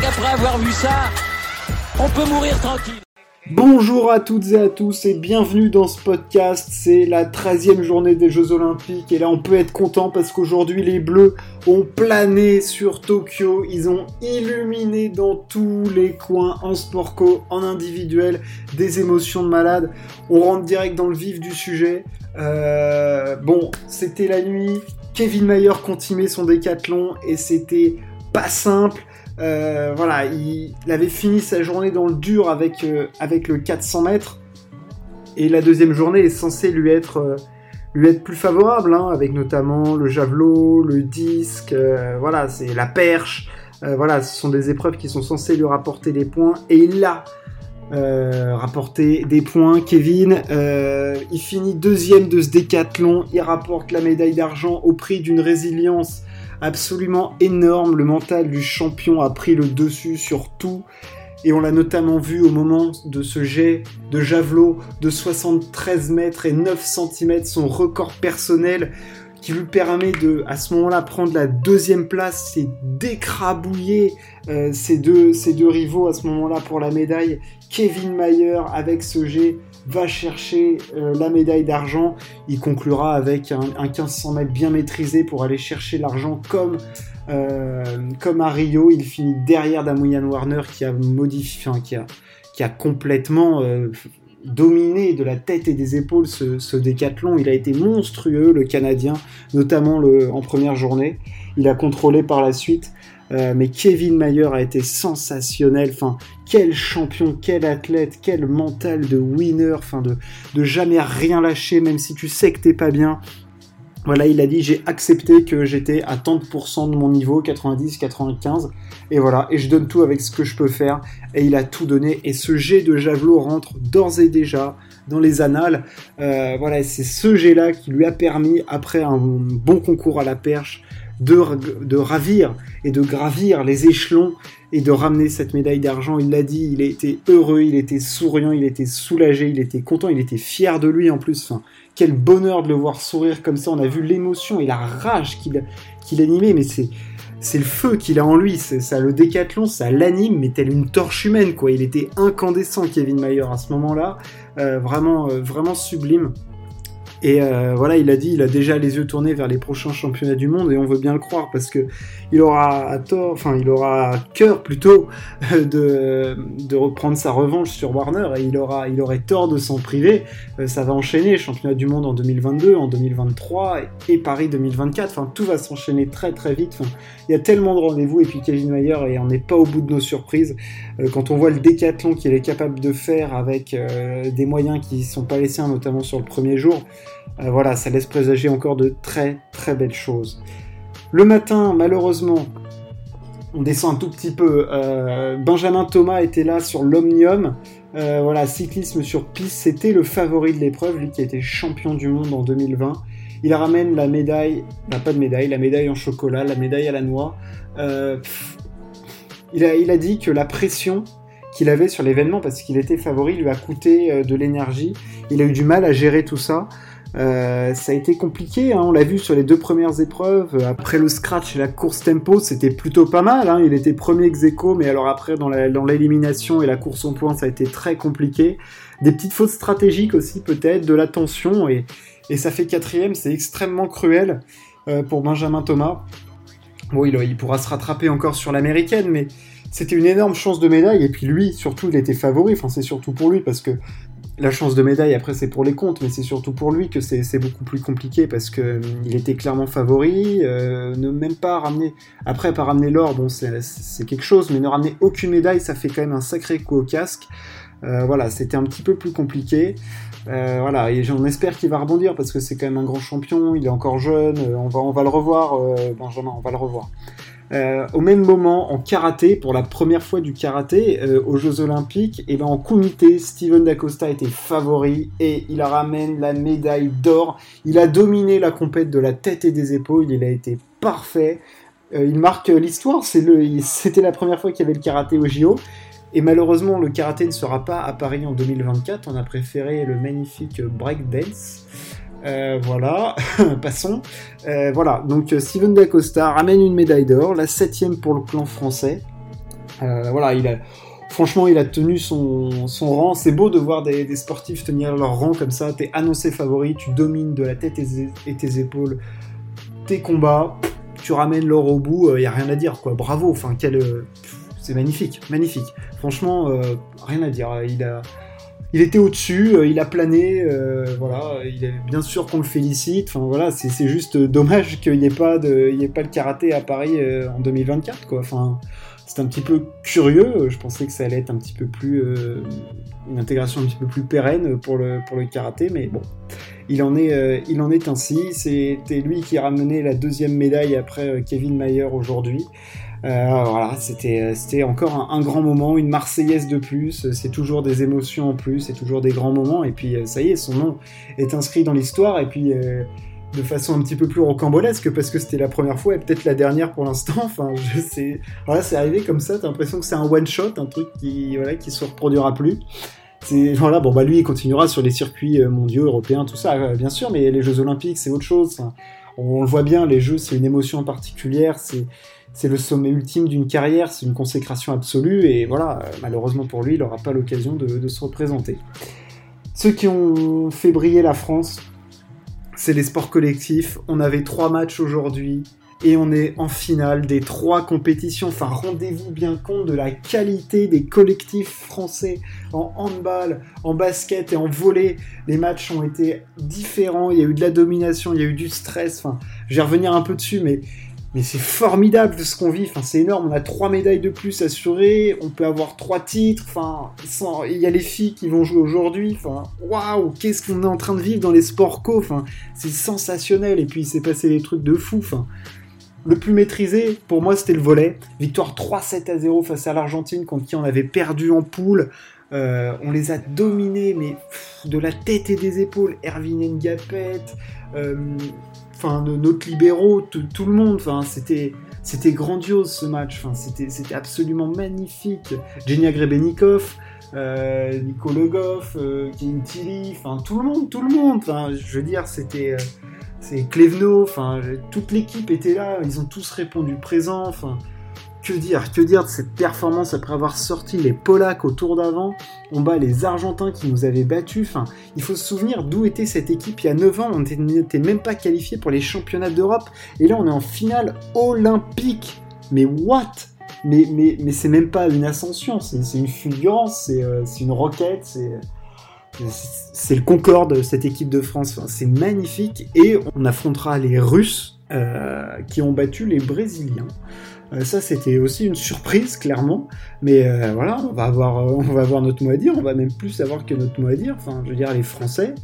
qu'après avoir vu ça, on peut mourir tranquille. Bonjour à toutes et à tous et bienvenue dans ce podcast. C'est la 13e journée des Jeux Olympiques et là on peut être content parce qu'aujourd'hui les Bleus ont plané sur Tokyo. Ils ont illuminé dans tous les coins en sport co, en individuel, des émotions de malade. On rentre direct dans le vif du sujet. Euh, bon, c'était la nuit. Kevin Mayer continuait son décathlon et c'était pas simple. Euh, voilà, il, avait fini sa journée dans le dur avec, euh, avec le 400 mètres. Et la deuxième journée est censée lui être, euh, lui être plus favorable, hein, avec notamment le javelot, le disque, voilà, c'est la perche. voilà, ce sont des épreuves qui sont censées lui rapporter des points. Et il a rapporté des points. Kevin, il finit deuxième de ce décathlon. Il rapporte la médaille d'argent au prix d'une résilience absolument énorme. Le mental du champion a pris le dessus sur tout. Et on l'a notamment vu au moment de ce jet de javelot de 73 mètres et 9 cm, son record personnel qui lui permet de, à ce moment-là, prendre la deuxième place, c'est d'écrabouiller euh, ces, deux, ces deux rivaux à ce moment-là pour la médaille. Kevin Mayer avec ce jet va chercher euh, la médaille d'argent. Il conclura avec un, 1500 mètres bien maîtrisé pour aller chercher l'argent comme, euh, à Rio. Il finit derrière Damoyan Warner qui a modifié, qui a, qui a complètement euh, dominé de la tête et des épaules ce, ce, décathlon. Il a été monstrueux, le Canadien, notamment le, en première journée. Il a contrôlé par la suite. Euh, mais Kevin Mayer a été sensationnel. Enfin, quel champion, quel athlète, quel mental de winner. Enfin, de, de jamais rien lâcher, même si tu sais que t'es pas bien. Voilà, il a dit j'ai accepté que j'étais à 30% de mon niveau, 90, 95, et voilà, et je donne tout avec ce que je peux faire, et il a tout donné, et ce jet de javelot rentre d'ores et déjà dans les annales. Euh, voilà, c'est ce jet-là qui lui a permis, après un bon concours à la perche, de, ravir et de gravir les échelons et de ramener cette médaille d'argent. Il l'a dit, il était heureux, il était souriant, il était soulagé, il était content, il était fier de lui en plus. Enfin, quel bonheur de le voir sourire comme ça. On a vu l'émotion et la rage qu'il animait, mais c'est c'est le feu qu'il a en lui. Ça, le décathlon, ça l'anime, mais tel une torche humaine, quoi. Il était incandescent, Kevin Mayer, à ce moment-là. Euh, vraiment, euh, vraiment sublime. Et euh, voilà, il a dit, il a déjà les yeux tournés vers les prochains championnats du monde et on veut bien le croire parce que il aura à tort, enfin il aura à cœur plutôt de, de reprendre sa revanche sur Warner et il aura, il aurait tort de s'en priver. Euh, ça va enchaîner, championnat du monde en 2022, en 2023 et, Paris 2024. Enfin tout va s'enchaîner très très vite. Il y a tellement de rendez-vous et puis Kevin Mayer et on n'est pas au bout de nos surprises. Euh, quand on voit le décathlon qu'il est capable de faire avec des moyens qui sont pas les siens, notamment sur le premier jour. Euh, voilà, ça laisse présager encore de très très belles choses. Le matin, malheureusement, on descend un tout petit peu. Euh, Benjamin Thomas était là sur l'Omnium. Euh, voilà, cyclisme sur piste, c'était le favori de l'épreuve, lui qui a été champion du monde en 2020. Il ramène la médaille, pas de médaille, la médaille en chocolat, la médaille à la noix. il a dit que la pression qu'il avait sur l'événement, parce qu'il était favori, lui a coûté de l'énergie. Il a eu du mal à gérer tout ça. Euh, ça a été compliqué, hein, on l'a vu sur les deux premières épreuves. Après le scratch et la course tempo, c'était plutôt pas mal. Hein. il était premier ex mais alors après dans l'élimination et la course en points, ça a été très compliqué. Des petites fautes stratégiques aussi peut-être, de l'attention et, et ça fait quatrième. C'est extrêmement cruel euh, pour Benjamin Thomas. Bon, il, il pourra se rattraper encore sur l'américaine, mais c'était une énorme chance de médaille. Et puis lui, surtout, il était favori. Enfin, c'est surtout pour lui parce que la chance de médaille, après, c'est pour les comptes, mais c'est surtout pour lui que c'est beaucoup plus compliqué parce que euh, il était clairement favori. Euh, ne même pas ramener, après, pas ramener l'or, bon, c'est quelque chose, mais ne ramener aucune médaille, ça fait quand même un sacré coup au casque. Euh, voilà, c'était un petit peu plus compliqué. voilà, et j'en espère qu'il va rebondir parce que c'est quand même un grand champion, il est encore jeune, on va, on va le revoir, Benjamin, on va le revoir. Euh, au même moment, en karaté, pour la première fois du karaté euh, aux Jeux Olympiques, et ben en comité, Steven Dacosta était favori et il ramène la médaille d'or. Il a dominé la compète de la tête et des épaules, il a été parfait. Euh, il marque l'histoire, c'était la première fois qu'il y avait le karaté au JO. Et malheureusement, le karaté ne sera pas à Paris en 2024. On a préféré le magnifique breakdance. Euh, voilà, passons. Euh, voilà, donc euh, Steven Dacosta ramène une médaille d'or, la septième pour le clan français. voilà, il a, franchement, il a tenu son, son rang. C'est beau de voir des, sportifs tenir leur rang comme ça. T'es annoncé favori, tu domines de la tête et tes épaules tes combats, tu ramènes l'or au bout, il y a rien à dire, quoi. Bravo, enfin, quel c'est magnifique, magnifique. Franchement, rien à dire. Il a, il était au-dessus, euh, il a plané, euh, voilà. Il est bien sûr qu'on le félicite. Enfin voilà, c'est juste dommage qu'il n'y ait pas de, pas le karaté à Paris en 2024, quoi. Enfin, c'est un petit peu curieux. Je pensais que ça allait être un petit peu plus une intégration un petit peu plus pérenne pour le pour le karaté, mais bon, il en est il en est ainsi. C'était lui qui a ramené la deuxième médaille après Kevin Mayer aujourd'hui. Euh, voilà, c'était c'était encore un, grand moment, une Marseillaise de plus. C'est toujours des émotions en plus, c'est toujours des grands moments. Et puis euh, ça y est, son nom est inscrit dans l'histoire. Et puis euh, de façon un petit peu plus rocambolesque parce que c'était la première fois et peut-être la dernière pour l'instant. Enfin, je sais. Voilà, c'est arrivé comme ça. T'as l'impression que c'est un one shot, un truc qui voilà qui se reproduira plus. C'est voilà, bon bah lui il continuera sur les circuits mondiaux, européens, tout ça, bien sûr. Mais les Jeux Olympiques c'est autre chose. on le voit bien, les Jeux c'est une émotion particulière. C'est c'est le sommet ultime d'une carrière, c'est une consécration absolue, et voilà, malheureusement pour lui, il n'aura pas l'occasion de, se représenter. Ceux qui ont fait briller la France, c'est les sports collectifs. On avait trois matchs aujourd'hui, et on est en finale des trois compétitions. Enfin, rendez-vous bien compte de la qualité des collectifs français en handball, en basket et en volley. Les matchs ont été différents, il y a eu de la domination, il y a eu du stress. Enfin, je vais revenir un peu dessus, mais mais c'est formidable ce qu'on vit. C'est énorme. On a trois médailles de plus assurées. On peut avoir trois titres. Enfin, il y a les filles qui vont jouer aujourd'hui. Enfin, waouh, qu'est-ce qu'on est en train de vivre dans les sports co. C'est sensationnel. Et puis, il s'est passé des trucs de fou. Enfin, le plus maîtrisé, pour moi, c'était le volet. Victoire 3-7 à 0 face à l'Argentine, contre qui on avait perdu en poule. Euh, on les a dominés, mais de la tête et des épaules. Erwin Ngapet, euh, notre libéraux, tout le monde. Enfin, c'était c'était grandiose ce match. Enfin, c'était c'était absolument magnifique. Genia Grebenikov, euh, Nico Le Goff, euh, Tilly, enfin tout le monde, tout le monde. Enfin, je veux dire, c'était euh, c'est Klevno, enfin toute l'équipe était là. Ils ont tous répondu présent. Que dire, que dire de cette performance après avoir sorti les Polacks au tour d'avant? On bat les Argentins qui nous avaient battus. Enfin, il faut se souvenir d'où était cette équipe il y a 9 ans. On n'était même pas qualifié pour les championnats d'Europe. Et là, on est en finale olympique. Mais what? Mais, mais, mais c'est même pas une ascension, c'est une fulgurance, c'est euh, une roquette, c'est c'est le Concorde, cette équipe de France. c'est magnifique. Et on affrontera les Russes euh, qui ont battu les Brésiliens. Euh, ça, c'était aussi une surprise, clairement. Mais euh, voilà, on va, avoir, on va avoir notre mot à dire. On va même plus savoir que notre mot à dire. Enfin, je veux dire, les Français,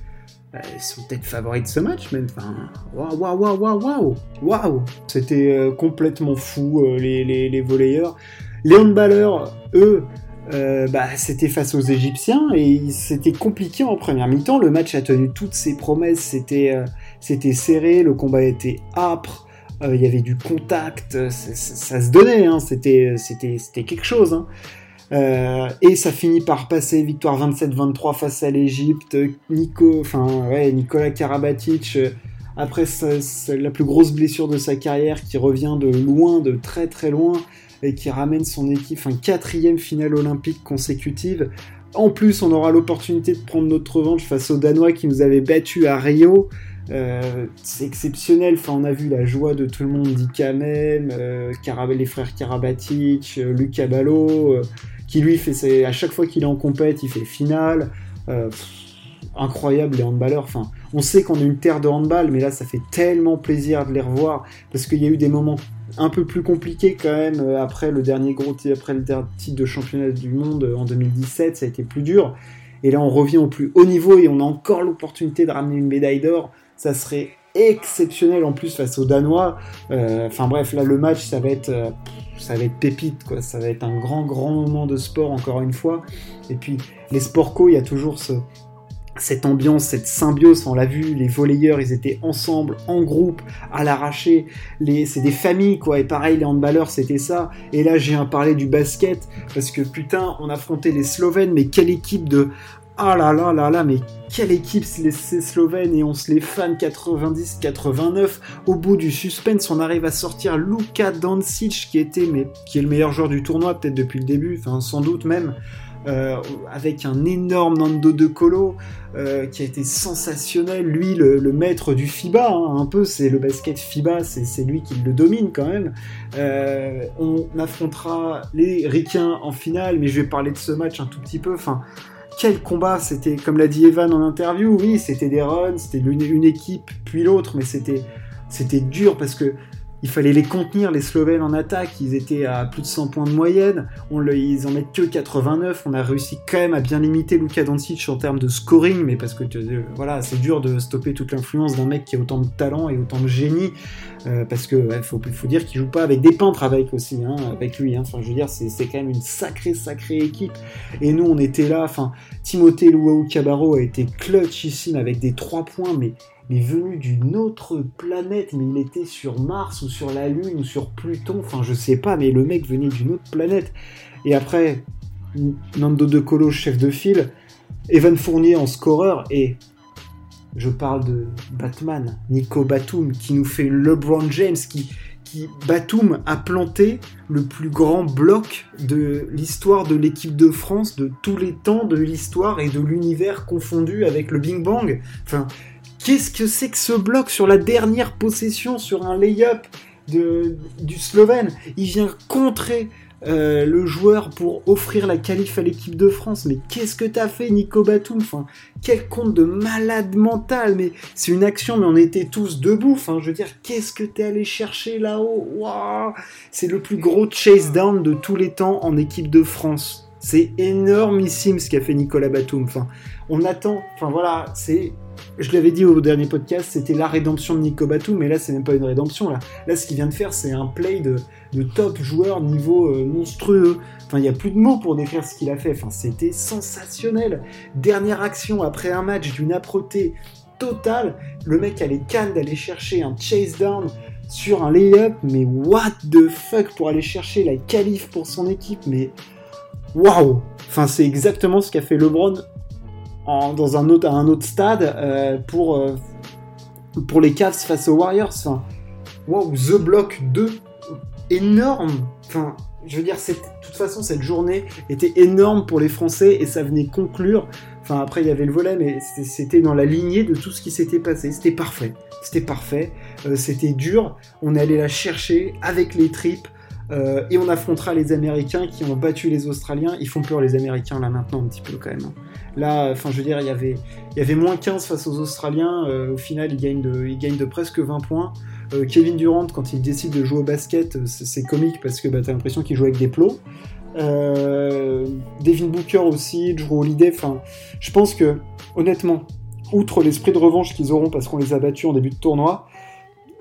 ils sont peut-être favoris de ce match, mais enfin, waouh, waouh, waouh, waouh, waouh, C'était complètement fou, les, les, les volleyeurs. Les handballeurs, eux, bah, c'était face aux Égyptiens et c'était compliqué en première mi-temps. Le match a tenu toutes ses promesses, c'était c'était serré, le combat était âpre. Euh, il y avait du contact, euh, ça, se donnait, hein, c'était, quelque chose. Hein. Euh, et ça finit par passer, victoire 27-23 face à l'Egypte. Nico, enfin Nicolas Karabatic, après la plus grosse blessure de sa carrière, qui revient de loin, de très très loin, et qui ramène son équipe, un quatrième finale olympique consécutive. En plus, on aura l'opportunité de prendre notre revanche face aux Danois qui nous avaient battus à Rio. Euh, c'est exceptionnel. Enfin, on a vu la joie de tout le monde, dit même, euh, les frères Karabatic, euh, Luc Caballo, euh, qui lui fait à chaque fois qu'il est en compète, il fait finale. incroyable les handballeurs. Enfin, on sait qu'on est une terre de handball, mais là, ça fait tellement plaisir de les revoir parce qu'il y a eu des moments un peu plus compliqués quand même après le dernier gros après le dernier titre de championnat du monde en 2017, ça a été plus dur. Et là, on revient au plus haut niveau et on a encore l'opportunité de ramener une médaille d'or ça serait exceptionnel en plus face aux Danois. Euh, enfin bref, là le match ça va être euh, ça va être pépite quoi. Ça va être un grand grand moment de sport encore une fois. Et puis les sports co, il y a toujours cette ambiance, cette symbiose, on l'a vu, les volleyeurs, ils étaient ensemble, en groupe, à l'arraché, c'est des familles, quoi, et pareil, les handballeurs, c'était ça, et là, j'ai un parlé du basket, parce que putain, on affrontait les Slovènes, mais quelle équipe de ah là là là là, mais quelle équipe ces Slovènes et on se les fan 90-89. Au bout du suspense, on arrive à sortir Luka Doncic qui était, mais qui est le meilleur joueur du tournoi peut-être depuis le début, sans doute même. Euh, avec un énorme Nando De Colo euh, qui a été sensationnel. Lui, le, maître du FIBA, hein, un peu, c'est le basket FIBA, c'est lui qui le domine quand même. Euh, on affrontera les Ricains en finale, mais je vais parler de ce match un tout petit peu. Enfin, quel combat. C'était, comme l'a dit Evan en interview, oui, c'était des runs, c'était une, équipe puis l'autre, mais c'était c'était dur parce que il fallait les contenir, les Slovènes en attaque. Ils étaient à plus de 100 points de moyenne. On ils en mettent que 89. On a réussi quand même à bien limiter Luka Doncic en termes de scoring, mais parce que euh, voilà, c'est dur de stopper toute l'influence d'un mec qui a autant de talent et autant de génie. Euh, parce que faut, dire qu'il joue pas avec des peintres avec aussi, hein, avec lui. Hein. Enfin, je veux dire, c'est quand même une sacrée, sacrée équipe. Et nous, on était là. Enfin, Timothée Luau Cabarro a été clutchissime avec des trois points, mais mais venu d'une autre planète, mais il était sur Mars ou sur la Lune ou sur Pluton, enfin je sais pas, mais le mec venait d'une autre planète. Et après, Nando De Colo, chef de file, Evan Fournier en scoreur, et je parle de Batman, Nico Batum, qui nous fait LeBron James, qui, Batum a planté le plus grand bloc de l'histoire de l'équipe de France, de tous les temps de l'histoire et de l'univers confondu avec le Bing Bang. Enfin, Qu'est-ce que c'est que ce bloc sur la dernière possession sur un lay-up du Slovène Il vient contrer euh, le joueur pour offrir la qualif à l'équipe de France. Mais qu'est-ce que t'as fait, Nico Batum? Quel compte de malade mental Mais c'est une action, mais on était tous debout. Enfin, je veux dire, qu'est-ce que t'es allé chercher là-haut? C'est le plus gros chase down de tous les temps en équipe de France. C'est énormissime ce qu'a fait Nicolas Batum. On attend. Enfin voilà, c'est je l'avais dit au dernier podcast, c'était la rédemption de Nico Batum, mais là, c'est même pas une rédemption. Là, là ce qu'il vient de faire, c'est un play de, top joueur niveau euh, monstrueux. Enfin, il n'y a plus de mots pour décrire ce qu'il a fait. Enfin, c'était sensationnel. Dernière action après un match d'une âpreté totale. Le mec a les cannes d'aller chercher un chase down sur un layup, mais what the fuck pour aller chercher la qualif pour son équipe, mais waouh Enfin, c'est exactement ce qu'a fait LeBron dans un autre, stade euh, pour, euh, pour les Cavs face aux Warriors. Wow, The Block 2, énorme. Enfin, je veux dire, de toute façon, cette journée était énorme pour les Français et ça venait conclure. Enfin, après, il y avait le volet, mais c'était dans la lignée de tout ce qui s'était passé. C'était parfait. C'était parfait. Euh, c'était dur. On allait la chercher avec les tripes. Et on affrontera les Américains qui ont battu les Australiens. Ils font peur les Américains là maintenant un petit peu quand même. Hein. Là, enfin, je veux dire, il y avait, y avait moins 15 face aux Australiens. Euh, au final, il gagne de, de presque 20 points. Euh, Kevin Durant, quand il décide de jouer au basket, euh, c'est comique parce que bah, t'as l'impression qu'il joue avec des plots. Devin Booker aussi, Drew Holiday. Enfin, je pense que, honnêtement, outre l'esprit de revanche qu'ils auront parce qu'on les a battus en début de tournoi,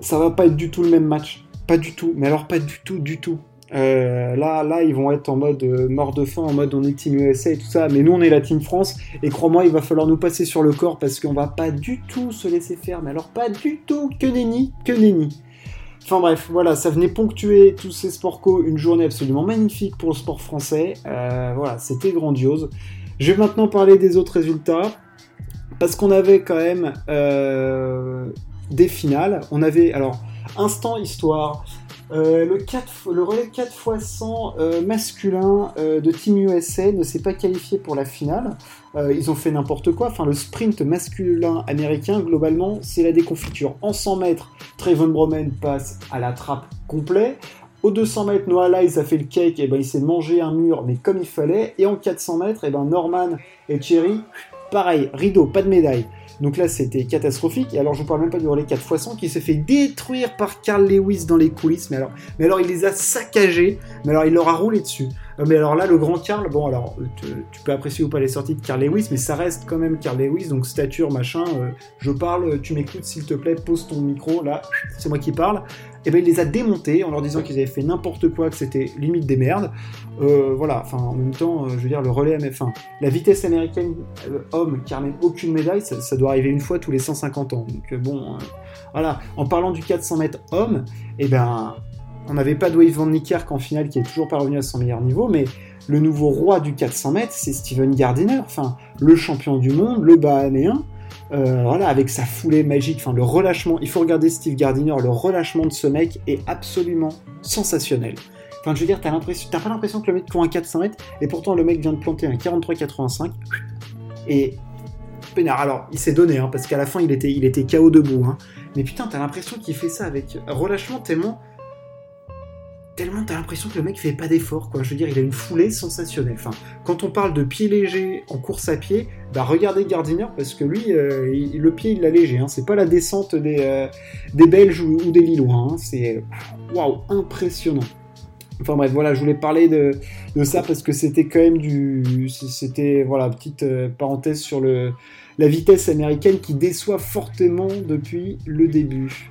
ça va pas être du tout le même match. Pas du tout. Mais alors, pas du tout, du tout. Euh, là, là, ils vont être en mode euh, mort de faim, en mode on est Team USA et tout ça. Mais nous, on est la Team France. Et crois-moi, il va falloir nous passer sur le corps parce qu'on va pas du tout se laisser faire. Mais alors, pas du tout. Que nenni, que nenni. Enfin bref, voilà, ça venait ponctuer tous ces sports co, une journée absolument magnifique pour le sport français. Euh, voilà, c'était grandiose. Je vais maintenant parler des autres résultats. Parce qu'on avait quand même des finales. On avait, alors, instant histoire. Euh, le, 4, le, relais 4 x 100 masculin euh, de Team USA ne s'est pas qualifié pour la finale. Euh, ils ont fait n'importe quoi. Enfin, le sprint masculin américain, globalement, c'est la déconfiture. En 100 mètres, Trayvon Bromen passe à la trappe complet. Au 200 mètres, Noah Lyles a fait le cake, et ben il s'est mangé un mur, mais comme il fallait. Et en 400 mètres, et ben Norman et Thierry, pareil, rideau, pas de médaille. Donc là, c'était catastrophique. Et alors, je vous parle même pas du relais 4 x 100 qui s'est fait détruire par Carl Lewis dans les coulisses. Mais alors, mais alors, il les a saccagés. Mais alors, il leur a roulé dessus. Euh, mais alors là, le grand Carl, bon, alors, tu peux apprécier ou pas les sorties de Carl Lewis, mais ça reste quand même Carl Lewis, donc stature, machin. Euh, je parle, tu m'écoutes, s'il te plaît, pose ton micro. Là, c'est moi qui parle et eh ben il les a démontés en leur disant qu'ils avaient fait n'importe quoi, que c'était limite des merdes. Euh, voilà, enfin en même temps, euh, je veux dire, le relais MF1, la vitesse américaine euh, homme qui ramène aucune médaille, ça, doit arriver une fois tous les 150 ans. Donc bon, voilà, en parlant du 400 mètres homme, et eh ben on n'avait pas Dwayne Van Niekerk en finale qui est toujours pas revenu à son meilleur niveau, mais le nouveau roi du 400 mètres, c'est Steven Gardiner, le champion du monde, le Bahaméen. Euh, voilà, avec sa foulée magique, enfin le relâchement, il faut regarder Steve Gardiner, le relâchement de ce mec est absolument sensationnel. Enfin, je veux dire, t'as l'impression, pas l'impression que le mec court un 400 mètres, et pourtant le mec vient de planter un 43,85. Et alors il s'est donné, hein, parce qu'à la fin il était, il était KO debout. Hein. Mais putain, t'as l'impression qu'il fait ça avec relâchement tellement tellement t'as l'impression que le mec fait pas d'effort, quoi. Je veux dire, il a une foulée sensationnelle. Enfin, quand on parle de pied léger en course à pied, bah regardez Gardiner parce que lui, euh, le pied il l'a léger. Hein. C'est pas la descente des, euh, des Belges ou, des Lillois. Hein. C'est waouh, impressionnant. Enfin bref, voilà, je voulais parler de, de ça parce que c'était quand même du, c'était voilà petite euh, parenthèse sur le la vitesse américaine qui déçoit fortement depuis le début.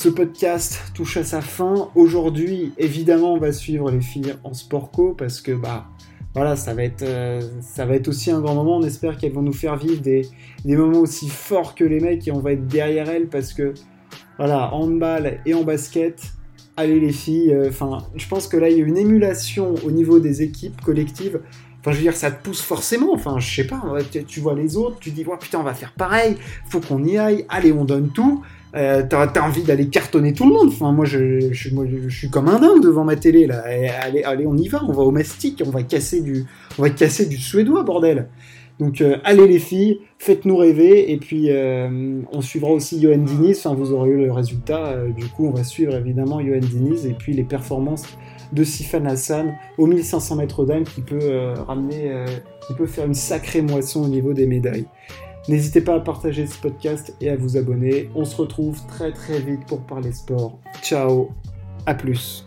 Ce podcast touche à sa fin. Aujourd'hui, évidemment, on va suivre les filles en sport co parce que bah voilà, ça va être euh, ça va être aussi un grand moment. On espère qu'elles vont nous faire vivre des, des, moments aussi forts que les mecs et on va être derrière elles parce que voilà, en handball et en basket, allez les filles. Euh, enfin, je pense que là il y a une émulation au niveau des équipes collectives. Enfin, je veux dire, ça te pousse forcément. Enfin, je sais pas, tu vois les autres, tu dis, oh, putain, on va faire pareil, faut qu'on y aille, allez, on donne tout. Euh, t'as envie d'aller cartonner tout le monde. Enfin, moi je, suis comme un dingue devant ma télé là. allez, allez, on y va, on va au mastic, on va casser du, on va casser du suédois, bordel. Donc euh, allez les filles, faites-nous rêver et puis euh, on suivra aussi Johan Diniz. Vous aurez eu le résultat. du coup, on va suivre évidemment Johan Diniz et puis les performances de Sifan Hassan au 1500 mètres d'âme qui peut ramener, qui peut faire une sacrée moisson au niveau des médailles. N'hésitez pas à partager ce podcast et à vous abonner. On se retrouve très très vite pour parler sport. Ciao, à plus.